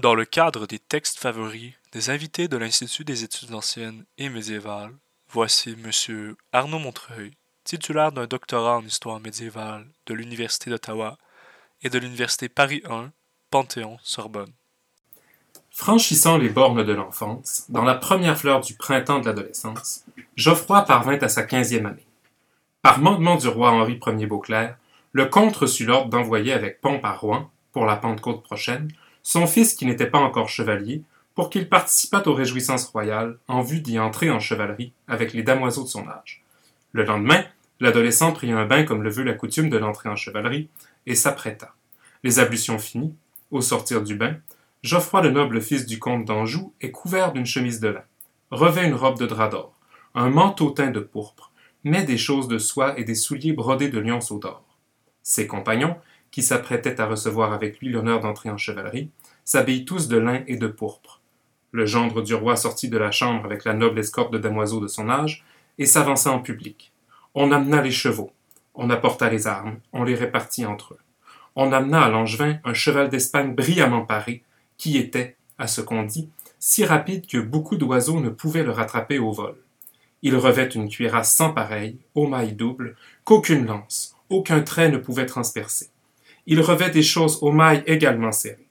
Dans le cadre des textes favoris des invités de l'Institut des études anciennes et médiévales, voici M. Arnaud Montreuil, titulaire d'un doctorat en histoire médiévale de l'Université d'Ottawa et de l'Université Paris I, Panthéon-Sorbonne. Franchissant les bornes de l'enfance, dans la première fleur du printemps de l'adolescence, Geoffroy parvint à sa quinzième année. Par mandement du roi Henri Ier Beauclerc, le comte reçut l'ordre d'envoyer avec pompe à Rouen, pour la Pentecôte prochaine, son fils qui n'était pas encore chevalier, pour qu'il participât aux réjouissances royales en vue d'y entrer en chevalerie avec les damoiseaux de son âge. Le lendemain, l'adolescent prit un bain comme le veut la coutume de l'entrée en chevalerie, et s'apprêta. Les ablutions finies, au sortir du bain, Geoffroy le noble fils du comte d'Anjou est couvert d'une chemise de lin, revêt une robe de drap d'or, un manteau teint de pourpre, met des choses de soie et des souliers brodés de lionceaux d'or. Ses compagnons, qui s'apprêtaient à recevoir avec lui l'honneur d'entrer en chevalerie, s'habillent tous de lin et de pourpre. Le gendre du roi sortit de la chambre avec la noble escorte de damoiseaux de son âge, et s'avança en public. On amena les chevaux, on apporta les armes, on les répartit entre eux. On amena à Langevin un cheval d'Espagne brillamment paré, qui était, à ce qu'on dit, si rapide que beaucoup d'oiseaux ne pouvaient le rattraper au vol. Il revêt une cuirasse sans pareille, aux mailles doubles, qu'aucune lance, aucun trait ne pouvait transpercer. Il revêt des choses aux mailles également serrées.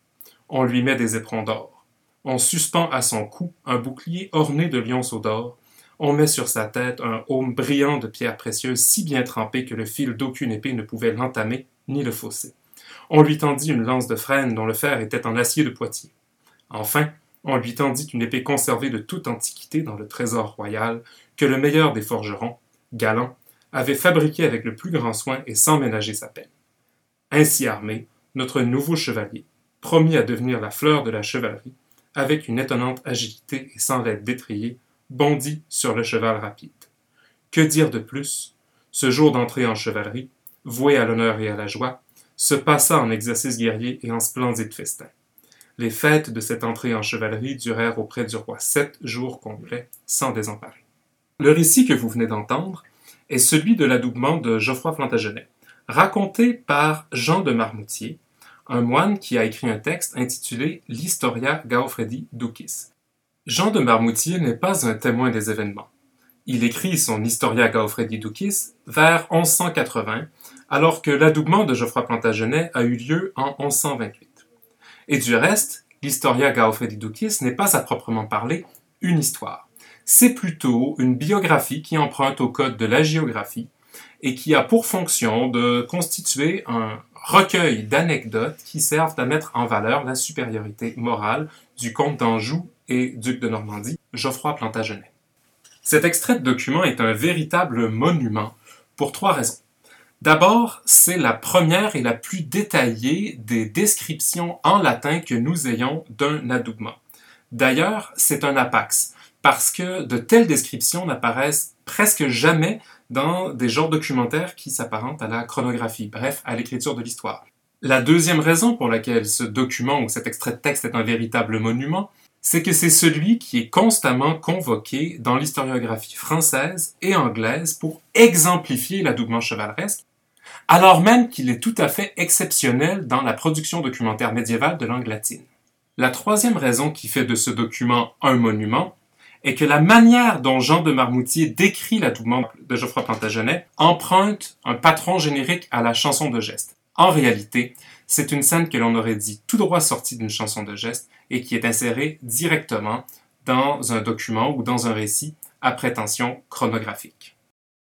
On lui met des éperons d'or. On suspend à son cou un bouclier orné de lionceaux d'or. On met sur sa tête un aume brillant de pierres précieuses si bien trempé que le fil d'aucune épée ne pouvait l'entamer ni le fausser. On lui tendit une lance de frêne dont le fer était en acier de Poitiers. Enfin, on lui tendit une épée conservée de toute antiquité dans le trésor royal que le meilleur des forgerons, Galant, avait fabriqué avec le plus grand soin et sans ménager sa peine. Ainsi armé, notre nouveau chevalier, promis à devenir la fleur de la chevalerie, avec une étonnante agilité et sans l'aide d'étrier, bondit sur le cheval rapide. Que dire de plus? Ce jour d'entrée en chevalerie, voué à l'honneur et à la joie, se passa en exercices guerriers et en splendides festins. Les fêtes de cette entrée en chevalerie durèrent auprès du roi sept jours complets, sans désemparer. Le récit que vous venez d'entendre est celui de l'adoubement de Geoffroy Plantagenet, raconté par Jean de Marmoutier, un moine qui a écrit un texte intitulé L'Historia Gaufredi Ducis. Jean de Marmoutier n'est pas un témoin des événements. Il écrit son Historia Gaufredi Ducis vers 1180, alors que l'adoubement de Geoffroy Plantagenet a eu lieu en 1128. Et du reste, l'Historia Ducis n'est pas à proprement parler une histoire. C'est plutôt une biographie qui emprunte au code de la géographie et qui a pour fonction de constituer un recueil d'anecdotes qui servent à mettre en valeur la supériorité morale du comte d'Anjou et duc de Normandie, Geoffroy Plantagenet. Cet extrait de document est un véritable monument pour trois raisons. D'abord, c'est la première et la plus détaillée des descriptions en latin que nous ayons d'un adoubement. D'ailleurs, c'est un apax, parce que de telles descriptions n'apparaissent presque jamais dans des genres documentaires qui s'apparentent à la chronographie, bref, à l'écriture de l'histoire. La deuxième raison pour laquelle ce document ou cet extrait de texte est un véritable monument, c'est que c'est celui qui est constamment convoqué dans l'historiographie française et anglaise pour exemplifier l'adoubement chevaleresque alors même qu'il est tout à fait exceptionnel dans la production documentaire médiévale de langue latine. La troisième raison qui fait de ce document un monument est que la manière dont Jean de Marmoutier décrit l'adoubement de Geoffroy Plantagenet emprunte un patron générique à la chanson de geste. En réalité, c'est une scène que l'on aurait dit tout droit sortie d'une chanson de geste et qui est insérée directement dans un document ou dans un récit à prétention chronographique.